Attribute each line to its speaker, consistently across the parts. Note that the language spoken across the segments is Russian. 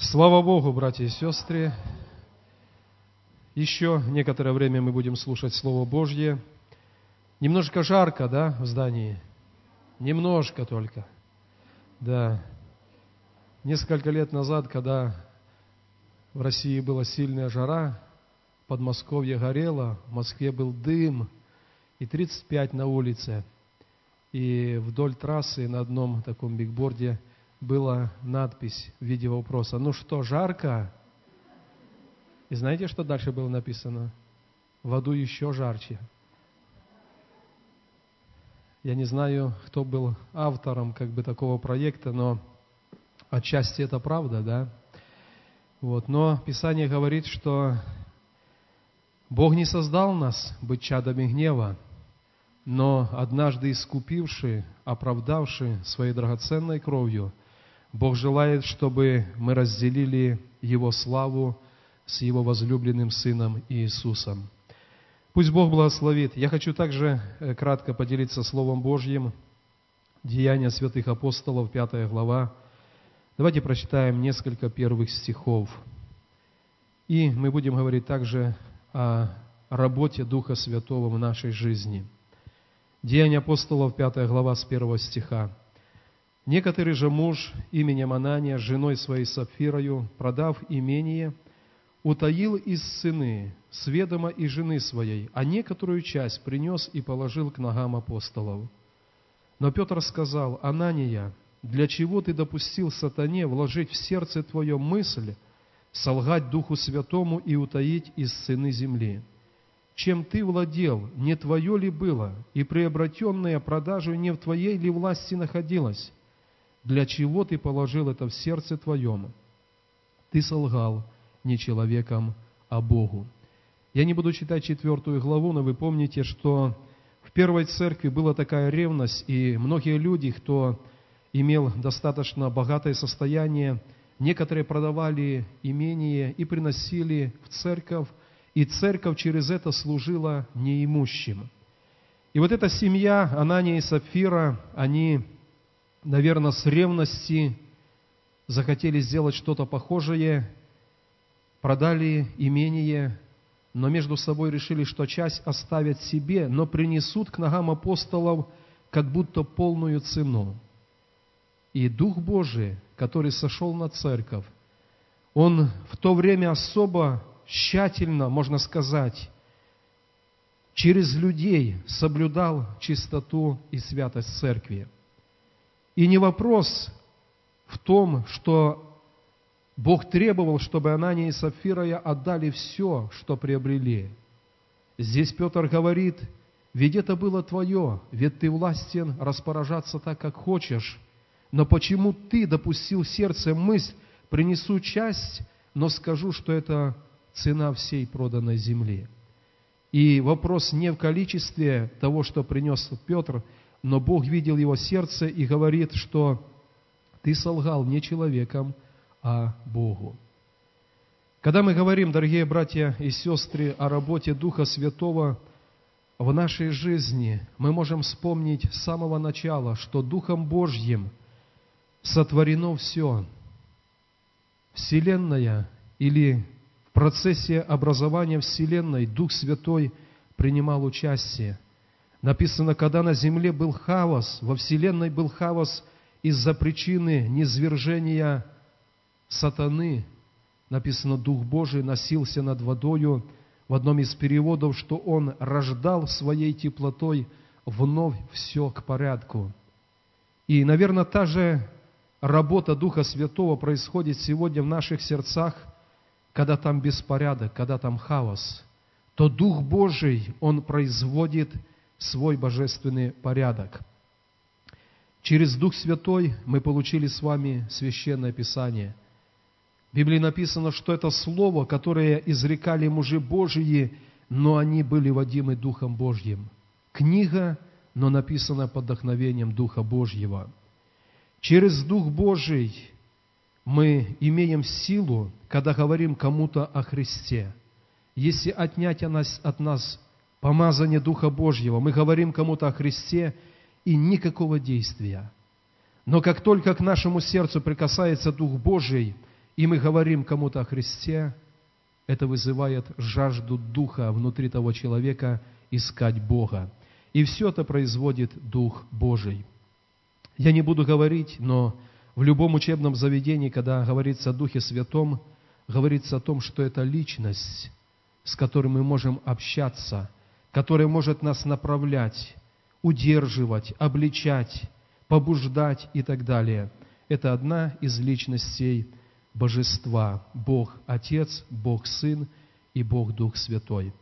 Speaker 1: Слава Богу, братья и сестры! Еще некоторое время мы будем слушать Слово Божье. Немножко жарко, да, в здании? Немножко только. Да. Несколько лет назад, когда в России была сильная жара, Подмосковье горело, в Москве был дым, и 35 на улице. И вдоль трассы на одном таком бигборде была надпись в виде вопроса. Ну что, жарко? И знаете, что дальше было написано? В аду еще жарче. Я не знаю, кто был автором как бы такого проекта, но отчасти это правда, да? Вот. Но Писание говорит, что Бог не создал нас быть чадами гнева, но однажды искупивший, оправдавший своей драгоценной кровью, Бог желает, чтобы мы разделили Его славу с Его возлюбленным Сыном Иисусом. Пусть Бог благословит. Я хочу также э, кратко поделиться Словом Божьим. Деяния святых апостолов, 5 глава. Давайте прочитаем несколько первых стихов. И мы будем говорить также о работе Духа Святого в нашей жизни. Деяния апостолов, 5 глава, с 1 стиха. «Некоторый же муж именем Анания, женой своей Сапфирою, продав имение, утаил из сыны, сведома и жены своей, а некоторую часть принес и положил к ногам апостолов. Но Петр сказал, «Анания, для чего ты допустил сатане вложить в сердце твое мысль, солгать Духу Святому и утаить из сыны земли? Чем ты владел, не твое ли было, и приобретенное продажу не в твоей ли власти находилось? Для чего ты положил это в сердце твоем? Ты солгал не человеком, а Богу. Я не буду читать четвертую главу, но вы помните, что в первой церкви была такая ревность, и многие люди, кто имел достаточно богатое состояние, некоторые продавали имение и приносили в церковь, и церковь через это служила неимущим. И вот эта семья, Анания и Сапфира, они, наверное, с ревности захотели сделать что-то похожее, продали имение, но между собой решили, что часть оставят себе, но принесут к ногам апостолов как будто полную цену. И Дух Божий, который сошел на церковь, он в то время особо тщательно, можно сказать, через людей соблюдал чистоту и святость церкви. И не вопрос в том, что Бог требовал, чтобы Анания и Сапфирая отдали все, что приобрели. Здесь Петр говорит, ведь это было твое, ведь ты властен распоряжаться так, как хочешь. Но почему ты допустил в сердце мысль, принесу часть, но скажу, что это цена всей проданной земли? И вопрос не в количестве того, что принес Петр, но Бог видел его сердце и говорит, что ты солгал не человеком, а Богу. Когда мы говорим, дорогие братья и сестры, о работе Духа Святого в нашей жизни, мы можем вспомнить с самого начала, что Духом Божьим сотворено все. Вселенная или в процессе образования Вселенной Дух Святой принимал участие. Написано, когда на земле был хаос, во Вселенной был хаос из-за причины низвержения сатаны, написано, Дух Божий носился над водою, в одном из переводов, что он рождал своей теплотой вновь все к порядку. И, наверное, та же работа Духа Святого происходит сегодня в наших сердцах, когда там беспорядок, когда там хаос, то Дух Божий, Он производит свой божественный порядок. Через Дух Святой мы получили с вами священное Писание – в Библии написано, что это слово, которое изрекали мужи Божьи, но они были водимы Духом Божьим. Книга, но написана под вдохновением Духа Божьего. Через Дух Божий мы имеем силу, когда говорим кому-то о Христе. Если отнять от нас, от нас помазание Духа Божьего, мы говорим кому-то о Христе, и никакого действия. Но как только к нашему сердцу прикасается Дух Божий – и мы говорим кому-то о Христе, это вызывает жажду духа внутри того человека искать Бога. И все это производит Дух Божий. Я не буду говорить, но в любом учебном заведении, когда говорится о Духе Святом, говорится о том, что это личность, с которой мы можем общаться, которая может нас направлять, удерживать, обличать, побуждать и так далее. Это одна из личностей Божества. Бог Отец, Бог Сын и Бог Дух Святой.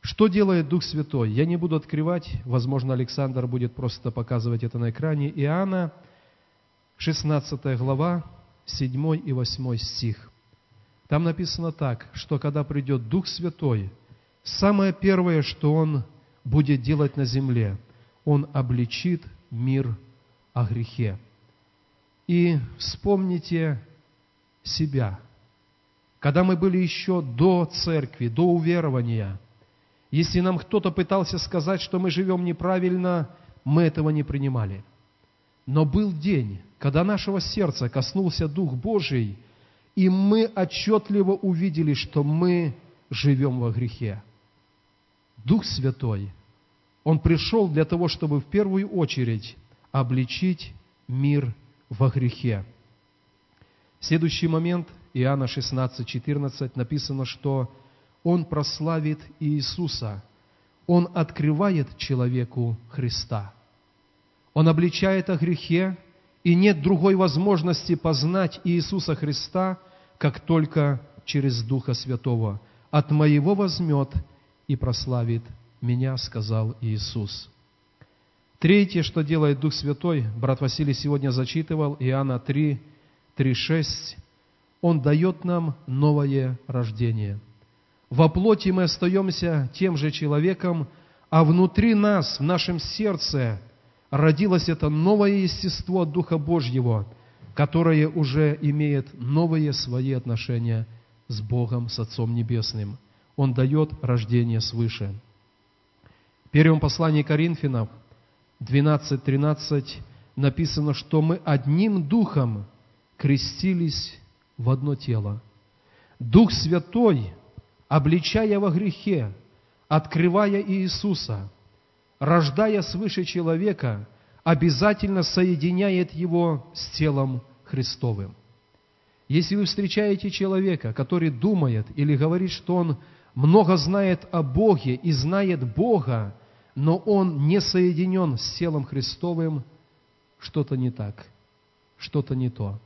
Speaker 1: Что делает Дух Святой? Я не буду открывать, возможно, Александр будет просто показывать это на экране. Иоанна, 16 глава, 7 и 8 стих. Там написано так, что когда придет Дух Святой, самое первое, что Он будет делать на земле, Он обличит мир о грехе. И вспомните себя. Когда мы были еще до церкви, до уверования, если нам кто-то пытался сказать, что мы живем неправильно, мы этого не принимали. Но был день, когда нашего сердца коснулся Дух Божий, и мы отчетливо увидели, что мы живем во грехе. Дух Святой, Он пришел для того, чтобы в первую очередь обличить мир во грехе. Следующий момент, Иоанна 16, 14, написано, что Он прославит Иисуса. Он открывает человеку Христа. Он обличает о грехе, и нет другой возможности познать Иисуса Христа, как только через Духа Святого. «От моего возьмет и прославит меня», сказал Иисус. Третье, что делает Дух Святой, брат Василий сегодня зачитывал, Иоанна 3, 3, 6, Он дает нам новое рождение. Во плоти мы остаемся тем же человеком, а внутри нас, в нашем сердце – родилось это новое естество Духа Божьего, которое уже имеет новые свои отношения с Богом, с Отцом Небесным. Он дает рождение свыше. В первом послании Коринфянам 12.13 написано, что мы одним духом крестились в одно тело. Дух Святой, обличая во грехе, открывая Иисуса – рождая свыше человека, обязательно соединяет его с телом Христовым. Если вы встречаете человека, который думает или говорит, что он много знает о Боге и знает Бога, но он не соединен с телом Христовым, что-то не так, что-то не то.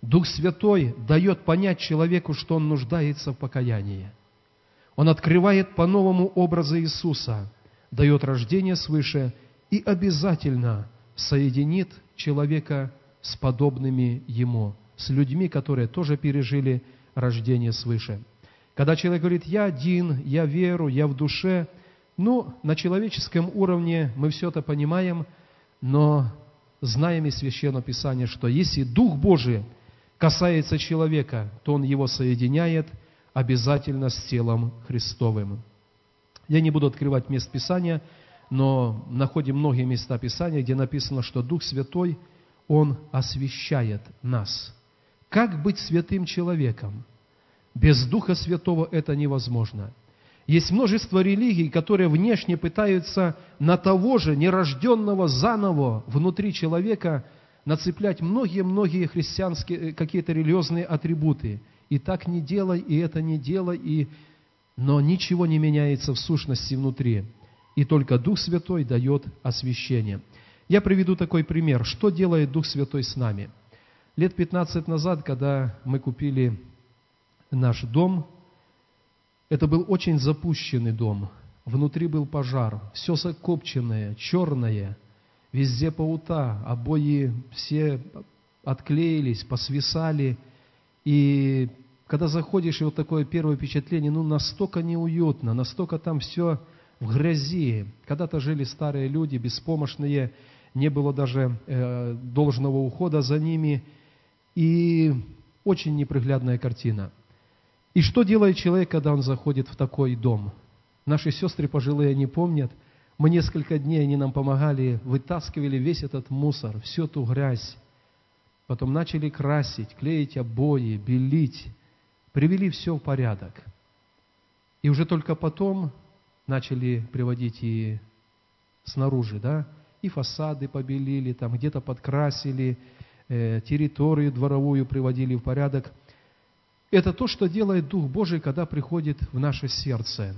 Speaker 1: Дух Святой дает понять человеку, что он нуждается в покаянии. Он открывает по-новому образы Иисуса – дает рождение свыше и обязательно соединит человека с подобными ему, с людьми, которые тоже пережили рождение свыше. Когда человек говорит, я один, я веру, я в душе, ну, на человеческом уровне мы все это понимаем, но знаем из Священного Писания, что если Дух Божий касается человека, то он его соединяет обязательно с телом Христовым. Я не буду открывать мест Писания, но находим многие места Писания, где написано, что Дух Святой, Он освящает нас. Как быть святым человеком? Без Духа Святого это невозможно. Есть множество религий, которые внешне пытаются на того же нерожденного заново внутри человека нацеплять многие-многие христианские э, какие-то религиозные атрибуты. И так не делай, и это не делай, и но ничего не меняется в сущности внутри, и только Дух Святой дает освящение. Я приведу такой пример. Что делает Дух Святой с нами? Лет 15 назад, когда мы купили наш дом, это был очень запущенный дом. Внутри был пожар, все закопченное, черное, везде паута, обои все отклеились, посвисали, и когда заходишь, и вот такое первое впечатление, ну, настолько неуютно, настолько там все в грязи. Когда-то жили старые люди, беспомощные, не было даже э, должного ухода за ними, и очень неприглядная картина. И что делает человек, когда он заходит в такой дом? Наши сестры пожилые не помнят. Мы несколько дней, они нам помогали, вытаскивали весь этот мусор, всю эту грязь. потом начали красить, клеить обои, белить, привели все в порядок. И уже только потом начали приводить и снаружи, да, и фасады побелили, там где-то подкрасили, э, территорию дворовую приводили в порядок. Это то, что делает Дух Божий, когда приходит в наше сердце.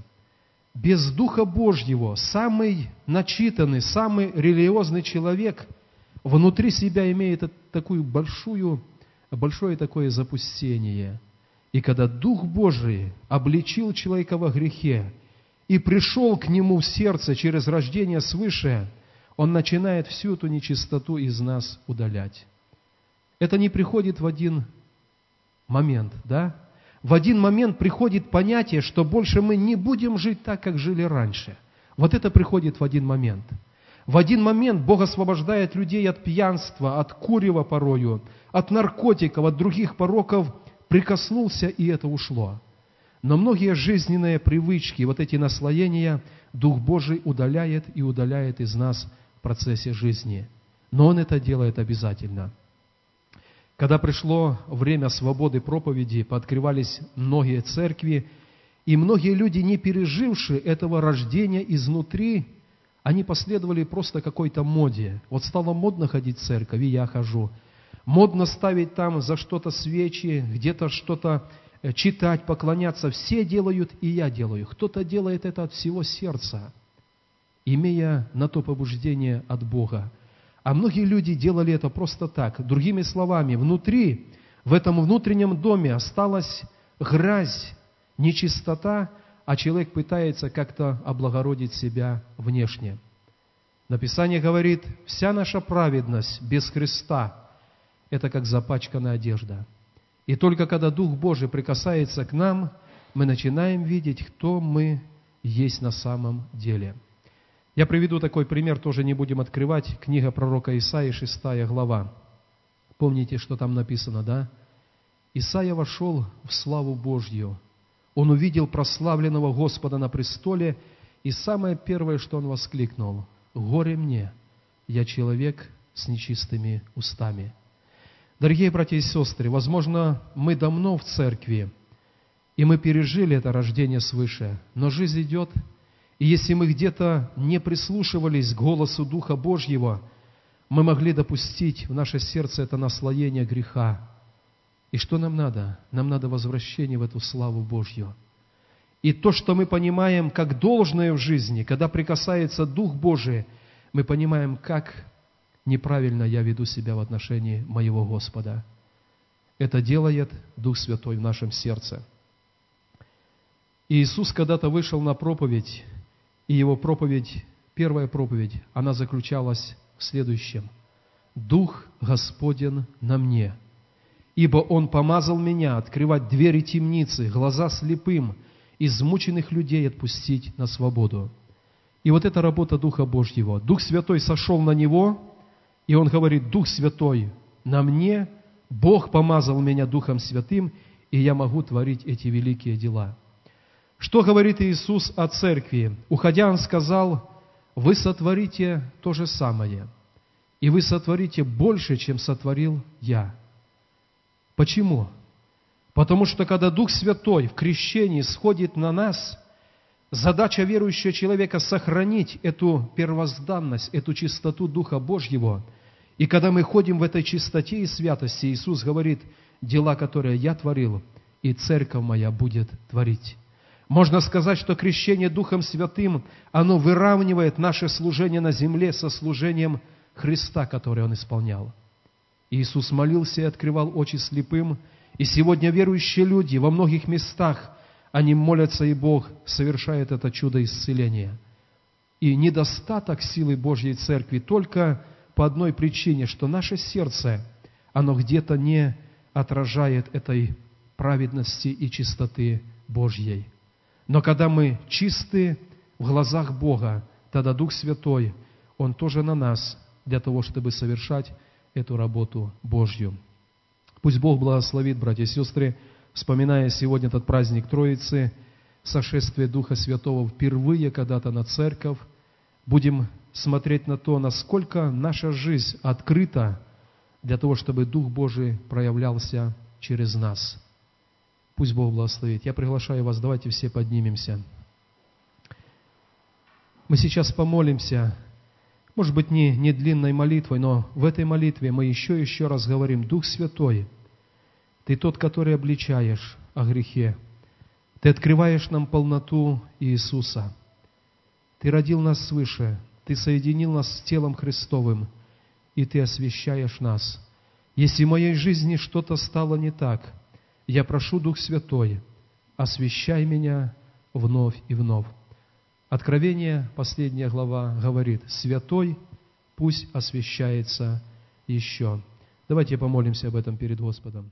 Speaker 1: Без Духа Божьего самый начитанный, самый религиозный человек внутри себя имеет такую большую, большое такое запустение. И когда Дух Божий обличил человека во грехе и пришел к нему в сердце через рождение свыше – он начинает всю эту нечистоту из нас удалять. Это не приходит в один момент, да? В один момент приходит понятие, что больше мы не будем жить так, как жили раньше. Вот это приходит в один момент. В один момент Бог освобождает людей от пьянства, от курева порою, от наркотиков, от других пороков, прикоснулся, и это ушло. Но многие жизненные привычки, вот эти наслоения, Дух Божий удаляет и удаляет из нас – процессе жизни. Но Он это делает обязательно. Когда пришло время свободы проповеди, пооткрывались многие церкви, и многие люди, не пережившие этого рождения изнутри, они последовали просто какой-то моде. Вот стало модно ходить в церковь, и я хожу. Модно ставить там за что-то свечи, где-то что-то э, читать, поклоняться. Все делают, и я делаю. Кто-то делает это от всего сердца имея на то побуждение от Бога. А многие люди делали это просто так. Другими словами, внутри, в этом внутреннем доме осталась грязь, нечистота, а человек пытается как-то облагородить себя внешне. Написание говорит, вся наша праведность без Христа – это как запачканная одежда. И только когда Дух Божий прикасается к нам, мы начинаем видеть, кто мы есть на самом деле – я приведу такой пример, тоже не будем открывать. Книга пророка Исаии, 6 глава. Помните, что там написано, да? Исаия вошел в славу Божью. Он увидел прославленного Господа на престоле, и самое первое, что он воскликнул, «Горе мне, я человек с нечистыми устами». Дорогие братья и сестры, возможно, мы давно в церкви, и мы пережили это рождение свыше, но жизнь идет – и если мы где-то не прислушивались к голосу Духа Божьего, мы могли допустить в наше сердце это наслоение греха. И что нам надо? Нам надо возвращение в эту славу Божью. И то, что мы понимаем как должное в жизни, когда прикасается Дух Божий, мы понимаем, как неправильно я веду себя в отношении моего Господа. Это делает Дух Святой в нашем сердце. И Иисус когда-то вышел на проповедь, и его проповедь, первая проповедь, она заключалась в следующем. «Дух Господен на мне, ибо Он помазал меня открывать двери темницы, глаза слепым, измученных людей отпустить на свободу». И вот эта работа Духа Божьего. Дух Святой сошел на него, и он говорит, Дух Святой на мне, Бог помазал меня Духом Святым, и я могу творить эти великие дела. Что говорит Иисус о церкви? Уходя, Он сказал, вы сотворите то же самое, и вы сотворите больше, чем сотворил я. Почему? Потому что когда Дух Святой в крещении сходит на нас, задача верующего человека сохранить эту первозданность, эту чистоту Духа Божьего. И когда мы ходим в этой чистоте и святости, Иисус говорит, дела, которые я творил, и церковь моя будет творить. Можно сказать, что крещение Духом Святым, оно выравнивает наше служение на земле со служением Христа, которое Он исполнял. Иисус молился и открывал очи слепым, и сегодня верующие люди во многих местах, они молятся, и Бог совершает это чудо исцеления. И недостаток силы Божьей Церкви только по одной причине, что наше сердце, оно где-то не отражает этой праведности и чистоты Божьей. Но когда мы чисты в глазах Бога, тогда Дух Святой, Он тоже на нас для того, чтобы совершать эту работу Божью. Пусть Бог благословит, братья и сестры, вспоминая сегодня этот праздник Троицы, сошествие Духа Святого впервые когда-то на церковь, будем смотреть на то, насколько наша жизнь открыта для того, чтобы Дух Божий проявлялся через нас. Пусть Бог благословит. Я приглашаю вас, давайте все поднимемся. Мы сейчас помолимся, может быть, не, не длинной молитвой, но в этой молитве мы еще и еще раз говорим, Дух Святой, Ты тот, который обличаешь о грехе. Ты открываешь нам полноту Иисуса. Ты родил нас свыше, Ты соединил нас с телом Христовым, и Ты освящаешь нас. Если в моей жизни что-то стало не так, я прошу, Дух Святой, освящай меня вновь и вновь. Откровение, последняя глава, говорит, «Святой пусть освящается еще». Давайте помолимся об этом перед Господом.